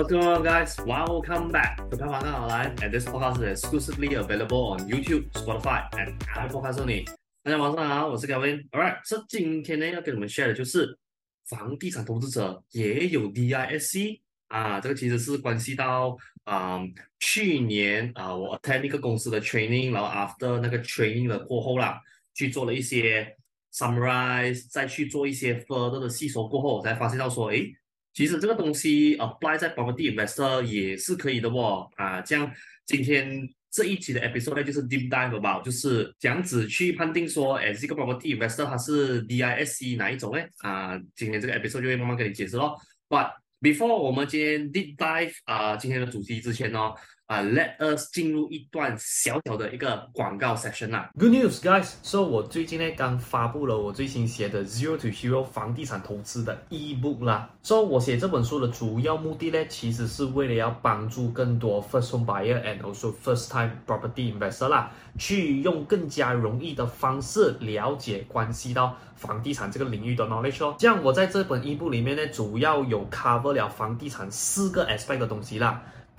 What's going on, guys? Welcome back to 开房看好来 And this podcast is exclusively available on YouTube, Spotify, and Apple Podcasts 你大家晚上好，我是 Kevin。Alright，所以今天呢要跟你们 share 的就是房地产投资者也有 DISC 啊，这个其实是关系到啊、嗯、去年啊我 attend 一个公司的 training，然后 after 那个 training 的过后啦，去做了一些 summarize，再去做一些 further 的细说过后，我才发现到说，诶。其实这个东西 apply 在 property investor 也是可以的哦，啊，这样今天这一期的 episode 呢，就是 deep dive about，就是这样子去判定说，哎，这个 property investor 它是 DISC 哪一种呢？啊，今天这个 episode 就会慢慢跟你解释咯。But before 我们今天 deep dive 啊，今天的主题之前呢。啊、，Let us 进入一段小小的一个广告 session 啦。Good news, guys! So 我最近呢刚发布了我最新写的 Zero to Hero 房地产投资的 ebook 啦。So 我写这本书的主要目的呢，其实是为了要帮助更多 first home buyer and also first time property investor 啦，去用更加容易的方式了解关系到房地产这个领域的 knowledge 哦。这样我在这本 ebook 里面呢，主要有 cover 了房地产四个 aspect 的东西啦。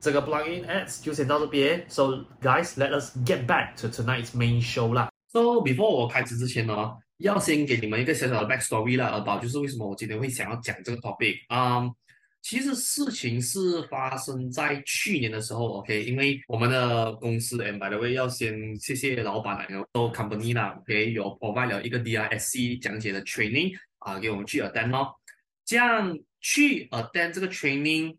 这个 plugin ads 就先到这边，So guys，let us get back to tonight's main show 啦。So before 我开始之前呢，要先给你们一个小小的 backstory 啦，about 就是为什么我今天会想要讲这个 topic。啊，其实事情是发生在去年的时候，OK，因为我们的公司，and by the way，要先谢谢老板还有 company 啦，OK，有 provide 了一个 DISC 讲解的 training 啊，给我们去 attend 咯。这样去 attend 这个 training。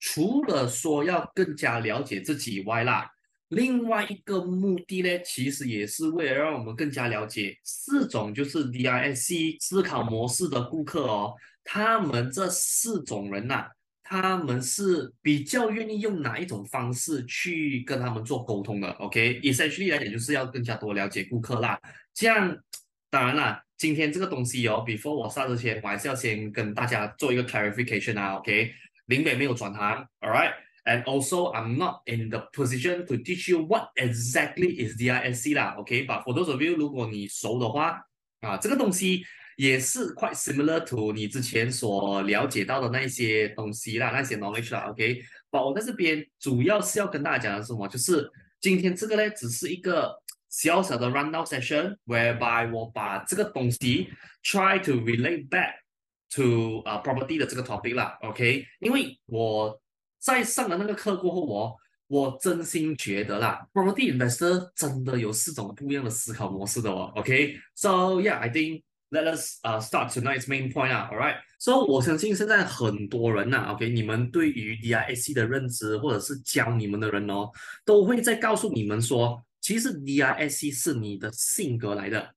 除了说要更加了解自己以外啦，另外一个目的呢，其实也是为了让我们更加了解四种就是 DISC 思考模式的顾客哦。他们这四种人呐、啊，他们是比较愿意用哪一种方式去跟他们做沟通的？OK，essentially、okay? 来讲就是要更加多了解顾客啦。这样，当然啦，今天这个东西哦，before 我上之前，我还是要先跟大家做一个 clarification 啊，OK。林北没有转行，All right。And also I'm not in the position to teach you what exactly is DISC 啦，OK，but for those of you 如果你熟的话，啊，这个东西也是 quite similar to 你之前所了解到的那些东西啦，那些 knowledge 啦，OK，but 我在这边主要是要跟大家讲的是什么，就是今天这个呢，只是一个小小的 rundown session，whereby 我把这个东西 try to relate back。To 啊、uh, property 的这个 topic 啦，OK，因为我在上了那个课过后，我我真心觉得啦，property investor 真的有四种不一样的思考模式的哦，OK，so yeah，I think let us 啊、uh, start tonight's main point 啊，all right，so 我相信现在很多人呐、，OK，你们对于 DISC 的认知或者是教你们的人哦，都会在告诉你们说，其实 DISC 是你的性格来的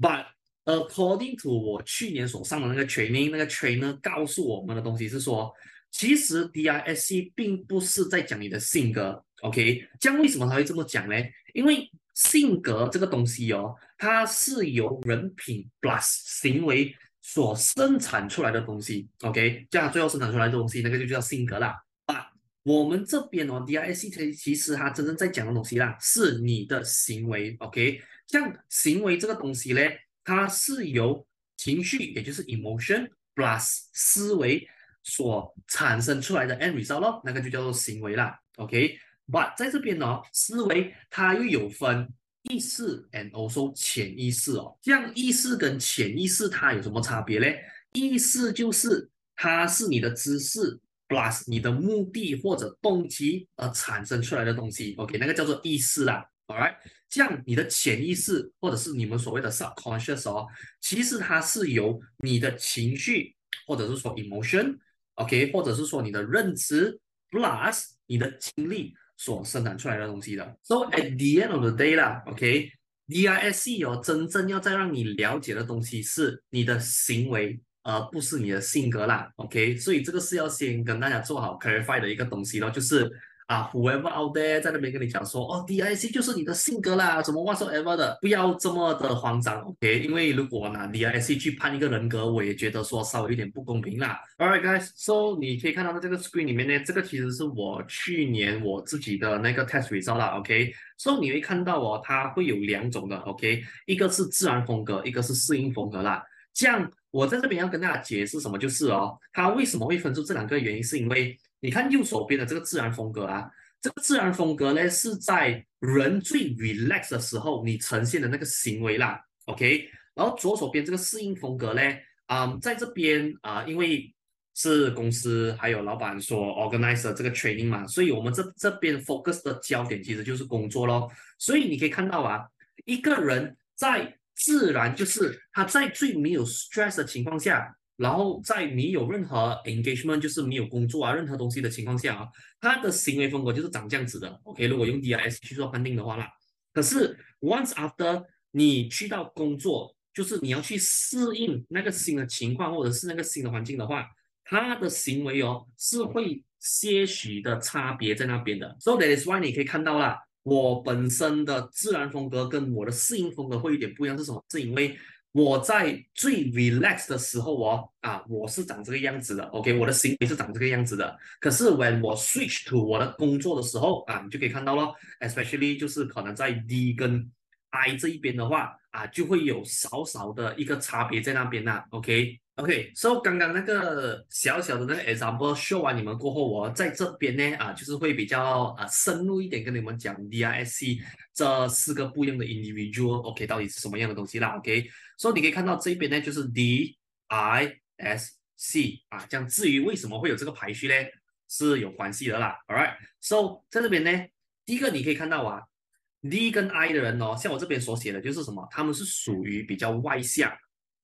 ，but According to 我去年所上的那个 training，那个 trainer 告诉我们的东西是说，其实 DISC 并不是在讲你的性格，OK？这样为什么他会这么讲呢？因为性格这个东西哦，它是由人品 plus 行为所生产出来的东西，OK？这样最后生产出来的东西，那个就叫性格啦。啊，我们这边哦，DISC 其实它真正在讲的东西啦，是你的行为，OK？像行为这个东西呢，它是由情绪，也就是 emotion plus 思维。所产生出来的 end result 咯，那个就叫做行为啦，OK？But 在这边呢，思维它又有分意识 and also 潜意识哦。这样意识跟潜意识它有什么差别呢？意识就是它是你的知识 plus 你的目的或者动机而产生出来的东西，OK？那个叫做意识啦 All right 这样你的潜意识或者是你们所谓的 subconscious 哦，其实它是由你的情绪或者是说 emotion。OK，或者是说你的认知 plus 你的经历所生产出来的东西的。So at the end of the day 啦，OK，DISC 哦，真正要再让你了解的东西是你的行为，而不是你的性格啦。OK，所以这个是要先跟大家做好 clarify 的一个东西咯，就是。啊，whoever out there 在那边跟你讲说，哦 D I C 就是你的性格啦，什么 whatsoever 的，不要这么的慌张，OK？因为如果拿 D I C 去判一个人格，我也觉得说稍微有点不公平啦。Alright guys，so 你可以看到在这个 screen 里面呢，这个其实是我去年我自己的那个 test result 啦，OK？So 你会看到哦，它会有两种的，OK？一个是自然风格，一个是适应风格啦。这样我在这边要跟大家解释什么，就是哦，它为什么会分出这两个原因，是因为。你看右手边的这个自然风格啊，这个自然风格呢是在人最 relax 的时候你呈现的那个行为啦，OK。然后左手边这个适应风格呢，啊、在这边啊、因为是公司还有老板所 organize 的这个 training 嘛，所以我们这这边 focus 的焦点其实就是工作咯。所以你可以看到啊，一个人在自然就是他在最没有 stress 的情况下。然后在没有任何 engagement，就是没有工作啊，任何东西的情况下啊，他的行为风格就是长这样子的。OK，如果用 D I S 去做判定的话啦，可是 once after 你去到工作，就是你要去适应那个新的情况或者是那个新的环境的话，他的行为哦是会些许的差别在那边的。So that is why 你可以看到啦，我本身的自然风格跟我的适应风格会有点不一样，是什么？是因为。我在最 relax 的时候哦，啊，我是长这个样子的，OK，我的行为是长这个样子的。可是 when 我 switch to 我的工作的时候啊，你就可以看到咯，especially 就是可能在 D 跟 I 这一边的话啊，就会有少少的一个差别在那边呐，OK。OK，so、刚刚那个小小的那个 example show 完你们过后，我在这边呢啊，就是会比较啊深入一点跟你们讲 DISC 这四个不一样的 individual，OK，、到底是什么样的东西啦？OK，so、你可以看到这边呢就是 D I S C 啊，这样至于为什么会有这个排序呢，是有关系的啦。Alright，so 在这边呢，第一个你可以看到啊，D 跟 I 的人哦，像我这边所写的就是什么，他们是属于比较外向。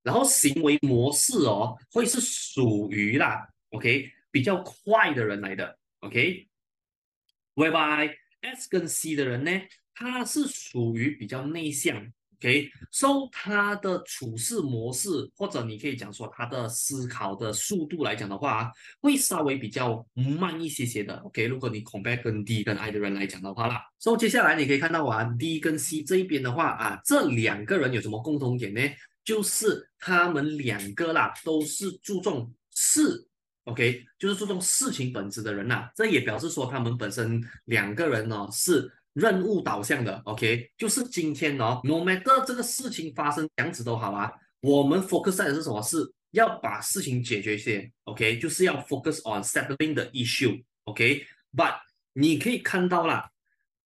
然后行为模式哦，会是属于啦，OK，比较快的人来的，OK，Whereby S 跟 C 的人呢，他是属于比较内向，OK，So、他的处事模式或者你可以讲说他的思考的速度来讲的话，会稍微比较慢一些些的，OK，如果你 compare 跟 D 跟 I 的人来讲的话啦，So 接下来你可以看到啊，D 跟 C 这一边的话啊，这两个人有什么共同点呢？就是他们两个啦，都是注重事，OK，就是注重事情本质的人呐。这也表示说，他们本身两个人呢是任务导向的，OK，就是今天呢，no matter 这个事情发生样子都好啊，我们 focus 在的是什么？事要把事情解决先，OK，就是要 focus on settling the issue，OK，but 你可以看到啦，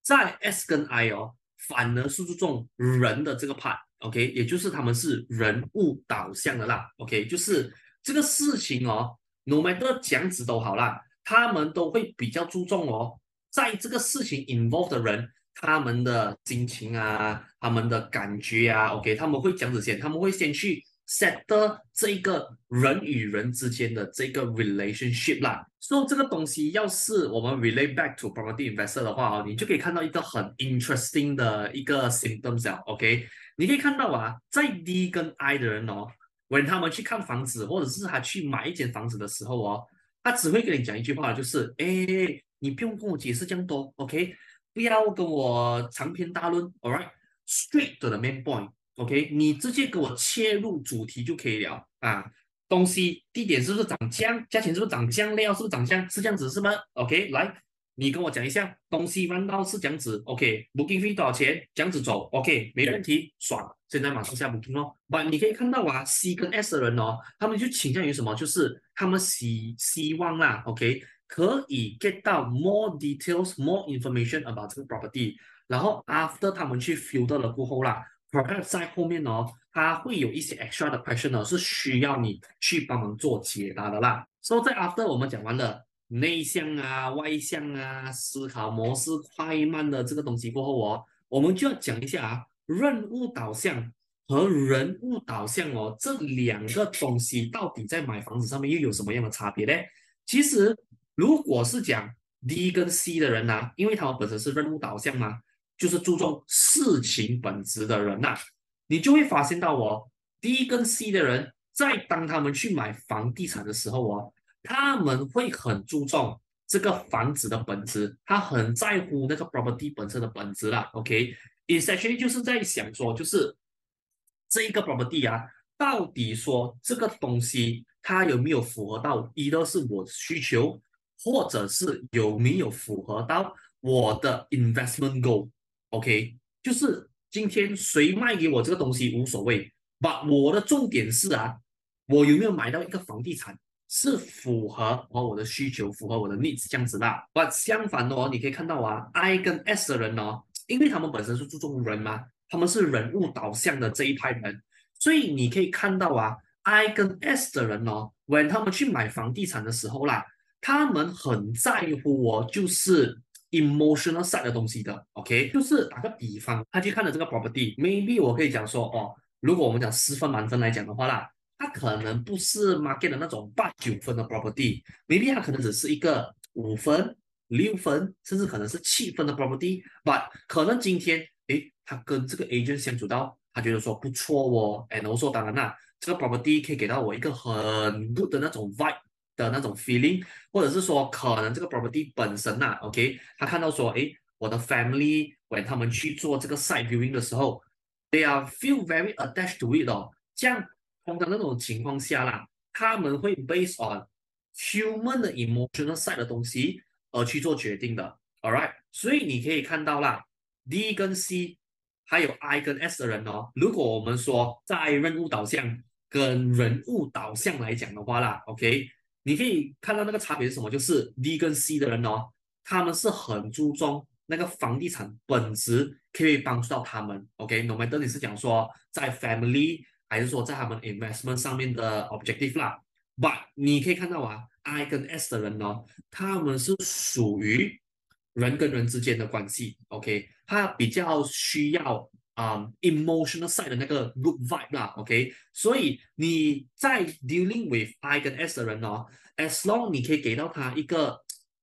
在 S 跟 I 哦，反而是注重人的这个 part。OK，也就是他们是人物导向的啦。OK，就是这个事情哦，no matter 这样子都好啦，他们都会比较注重哦，在这个事情 involve 的人，他们的心情啊，他们的感觉啊，OK，他们会这样子先，他们会先去 set 这一个人与人之间的这个 relationship 啦。所以这个东西要是我们 relate back to property investor 的话哦，你就可以看到一个很 interesting 的一个 symptoms 啊，OK。你可以看到啊，在 D 跟 I 的人哦，when 他们去看房子，或者是他去买一间房子的时候哦，他只会跟你讲一句话，就是哎，你不用跟我解释这样多，OK？不要跟我长篇大论，All right？Straight to the main point，OK？你直接给我切入主题就可以了啊。东西地点是不是涨价？价钱是不是涨价？料是不是涨价？是这样子是吗？OK？来。你跟我讲一下，东西弯道是这样子，OK，booking fee 多少钱？这样子走，OK，没问题，爽。现在马上下 booking 哦。不，你可以看到啊，C 跟 S 的人哦，他们就倾向于什么？就是他们希希望啦，OK，可以 get 到 more details，more information about 这个 property。然后 after 他们去 filter 了过后啦，perhaps 在后面哦，他会有一些 extra 的 question 呢，是需要你去帮忙做解答的啦。所以在 after 我们讲完了。内向啊，外向啊，思考模式快慢的这个东西过后哦，我们就要讲一下啊，任务导向和人物导向哦，这两个东西到底在买房子上面又有什么样的差别呢？其实，如果是讲 D 跟 C 的人呐、因为他们本身是任务导向嘛，就是注重事情本质的人呐、你就会发现到哦，D 跟 C 的人在当他们去买房地产的时候哦。他们会很注重这个房子的本质，他很在乎那个 property 本身的本质啦。OK，essentially 就是在想说，就是这一个 property 啊，到底说这个东西它有没有符合到，一个是我需求，或者是有没有符合到我的 investment goal。OK，就是今天谁卖给我这个东西无所谓，把我的重点是啊，我有没有买到一个房地产。是符合我的需求，符合我的 needs 这样子啦。But 相反哦，你可以看到啊，I 跟 S 的人哦，因为他们本身是注重人嘛，他们是人物导向的这一派人，所以你可以看到啊，I 跟 S 的人哦，when 他们去买房地产的时候啦，他们很在乎哦，就是 emotional side 的东西的。OK，就是打个比方，他去看了这个 property，maybe 我可以讲说哦，如果我们讲十分满分来讲的话啦。它可能不是 market 的那种八九分的 property，maybe 它可能只是一个五分、六分，甚至可能是七分的 property。But 可能今天，诶，他跟这个 agent 相处到，他觉得说不错哦，and also 当然啦，这个 property 可以给到我一个很 good 的那种 vibe 的那种 feeling，或者是说可能这个 property 本身呐、啊，OK，他看到说，诶，我的 family 喂他们去做这个 site viewing 的时候，they are feel very attached to it 哦，这样。通常那种情况下啦，他们会 base on human 的 emotional side 的东西而去做决定的，all right。所以你可以看到啦，D 跟 C 还有 I 跟 S 的人哦，如果我们说在任务导向跟人物导向来讲的话啦，OK，你可以看到那个差别是什么？就是 D 跟 C 的人哦，他们是很注重那个房地产本质可以帮助到他们，OK。No matter 你是讲说在 family。还是说在他们 investment 上面的 objective 啦，but 你可以看到啊，I 跟 S 的人哦，他们是属于人跟人之间的关系，OK，他比较需要啊、emotional side 的那个 good vibe 啦，OK，所以你在 dealing with I 跟 S 的人哦，as long 你可以给到他一个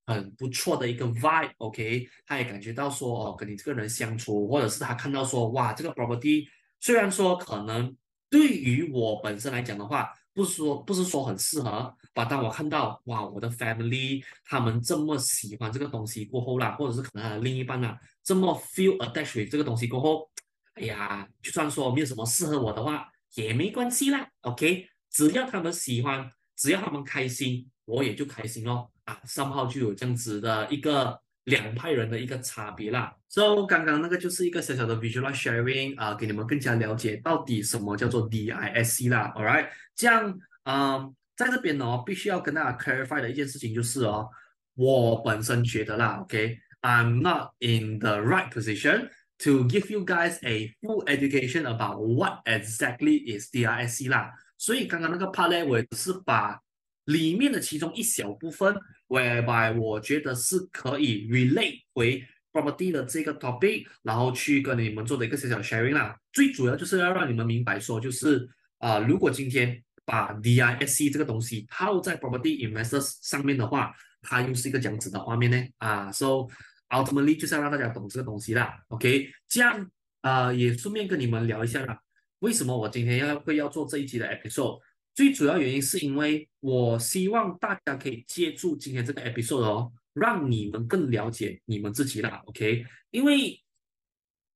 很不错的一个 vibe，OK，他也感觉到说哦，跟你这个人相处，或者是他看到说哇，这个 property 虽然说可能。对于我本身来讲的话，不是说不是说很适合，把当我看到哇，我的 family 他们这么喜欢这个东西过后啦，或者是可能他的另一半啦，这么 feel attached with 这个东西过后，哎呀，就算说没有什么适合我的话，也没关系啦，OK，只要他们喜欢，只要他们开心，我也就开心咯。啊三号就有这样子的一个。两派人的一个差别啦，so 刚刚那个就是一个小小的 visual sharing 啊，给你们更加了解到底什么叫做 DISC 啦，alright，这样，嗯，在这边呢，必须要跟大家 clarify 的一件事情就是哦，我本身觉得啦，OK，I'm not in the right position to give you guys a full education about what exactly is DISC 啦，所以刚刚那个 part 呢，我也是把里面的其中一小部分。whereby 我觉得是可以 relate 回 property 的这个 topic，然后去跟你们做的一个小小 sharing 啦。最主要就是要让你们明白说，就是啊、如果今天把 DISC 这个东西套在 property investors 上面的话，它又是一个这样子的画面呢。啊，so ultimate 就是要让大家懂这个东西啦。OK，这样啊、也顺便跟你们聊一下啦，为什么我今天要会要做这一期的 episode。最主要原因是因为我希望大家可以借助今天这个 episode 哦，让你们更了解你们自己啦，OK？因为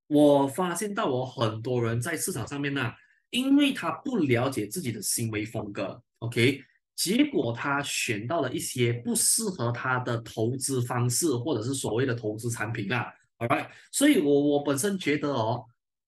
我发现到我很多人在市场上面呢、因为他不了解自己的行为风格，OK？结果他选到了一些不适合他的投资方式，或者是所谓的投资产品啦，Alright？所以我我本身觉得哦，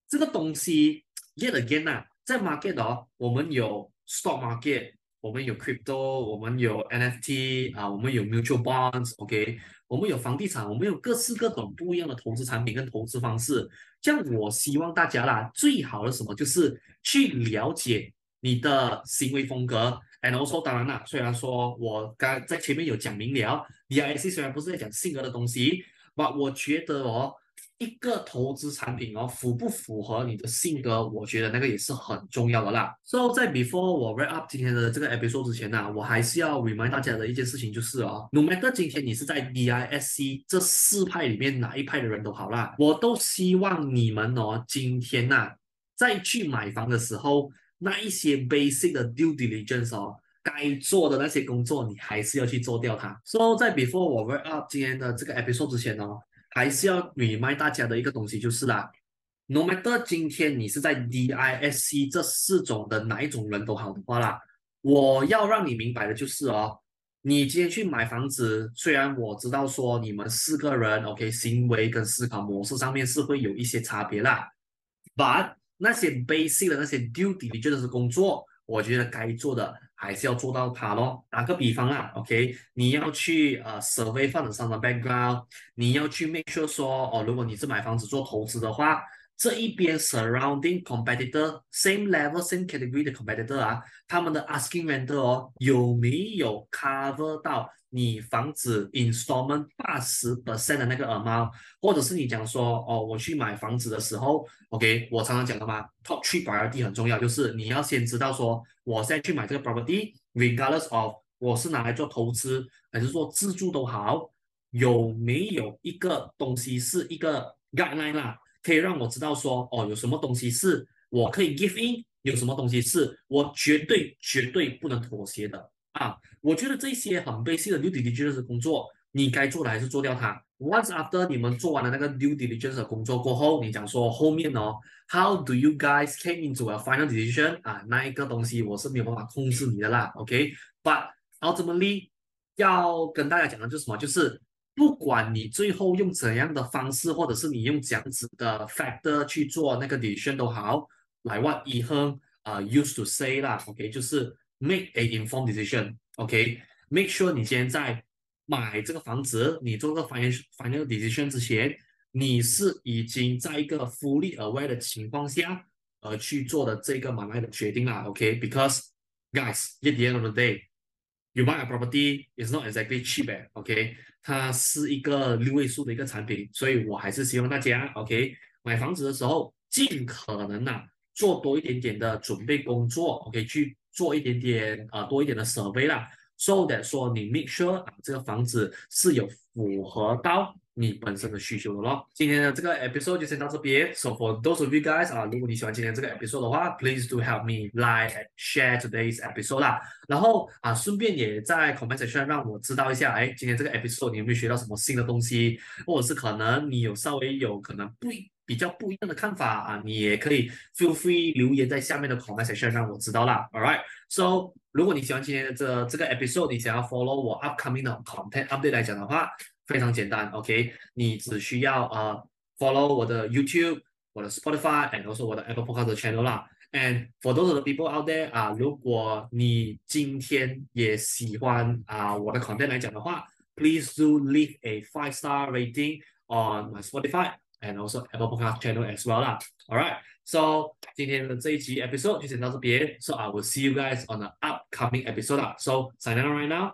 这个东西 yet again 啊，在 market 哦，我们有 stock market，我们有 crypto，我们有 NFT 啊，我们有 mutual bonds，OK？我们有房地产，我们有各式各种不一样的投资产品跟投资方式。这样，我希望大家啦，最好的什么就是去了解你的行为风格。And also，当然啦，虽然说我刚在前面有讲明了，DISC 虽然不是在讲性格的东西，但我觉得哦，一个投资产品哦，符不符合你的性格，我觉得那个也是很重要的啦。So，在 before 我 wrap up 今天的这个 episode 之前呢、我还是要 remind 大家的一件事情就是哦，no matter 今天你是在 DISC 这四派里面哪一派的人都好啦，我都希望你们哦，今天呐、啊，在去买房的时候。那一些 basic 的 due diligence 哦，该做的那些工作，你还是要去做掉它。所以在 before 我 wrap up 今天的这个 episode 之前哦，还是要 remind 大家的一个东西就是啦，no matter 今天你是在 DISC 这四种的哪一种人都好的话啦，我要让你明白的就是哦，你今天去买房子，虽然我知道说你们四个人 OK 行为跟思考模式上面是会有一些差别啦，but 那些 basic 的那些 due diligence 工作，我觉得该做的还是要做到它咯。打个比方啊，OK，你要去呃 survey 房子上的 background，你要去 make sure 说哦，如果你是买房子做投资的话。这一边 surrounding competitor same level same category 的 competitor 啊，他们的 asking rental 哦有没有 cover 到你房子 installment 八十 percent 的那个 amount，或者是你讲说哦，我去买房子的时候，OK，我常常讲的嘛，top three priority 很重要，就是你要先知道说，我现在去买这个 property，regardless of 我是拿来做投资还是做自住都好，有没有一个东西是一个 guideline 啦？可以让我知道说，哦，有什么东西是我可以 give in，有什么东西是我绝对绝对不能妥协的啊！我觉得这些很 basic 的 due diligence 的工作，你该做的还是做掉它。Once after 你们做完了那个 due diligence 的工作过后，你讲说后面哦，How do you guys came into a final decision？啊，那一个东西我是没有办法控制你的啦，OK？But ultimately 要跟大家讲的就是什么？就是。不管你最后用怎样的方式，或者是你用这样子的 factor 去做那个 decision 都好，来 what Ethan 啊 used to say 啦，OK，就是 make a informed decision，OK，make sure 你今天在买这个房子，你做个 financial financial decision 之前，你是已经在一个 fully aware 的情况下而去做的这个买卖的决定啦，OK，because guys at the end of the day you buy a property is not exactly cheap，OK。它是一个六位数的一个产品，所以我还是希望大家，OK，买房子的时候尽可能呐做多一点点的准备工作，OK，去做一点点啊、多一点的准备啦，so that 说你 make sure 啊这个房子是有符合到。你本身的需求的咯。今天的这个 episode 就先到这边。So for those of you guys 啊，如果你喜欢今天这个 episode 的话，please do help me like and share today's episode 啦。然后啊，顺便也在 comment section 让我知道一下，哎，今天这个 episode 你有没有学到什么新的东西，或者是可能你有稍微有可能不比较不一样的看法啊，你也可以 feel free 留言在下面的 comment section 让我知道啦。All right。So 如果你喜欢今天的这这个 episode，你想要 follow 我 upcoming 的 content update 来讲的话。非常简单，OK，你只需要啊、uh, follow 我的 YouTube、我的 Spotify，and also 我的 Apple Podcast channel 啦。And for those of the people out there 啊，如果你今天也喜欢啊、uh, 我的 content 来讲的话，please do leave a five star rating on my Spotify and also Apple Podcast channel as well 啦。Alright，so 今天的这一集 episode 就先到这边，so I will see you guys on the upcoming episode 啦。So signing out right now。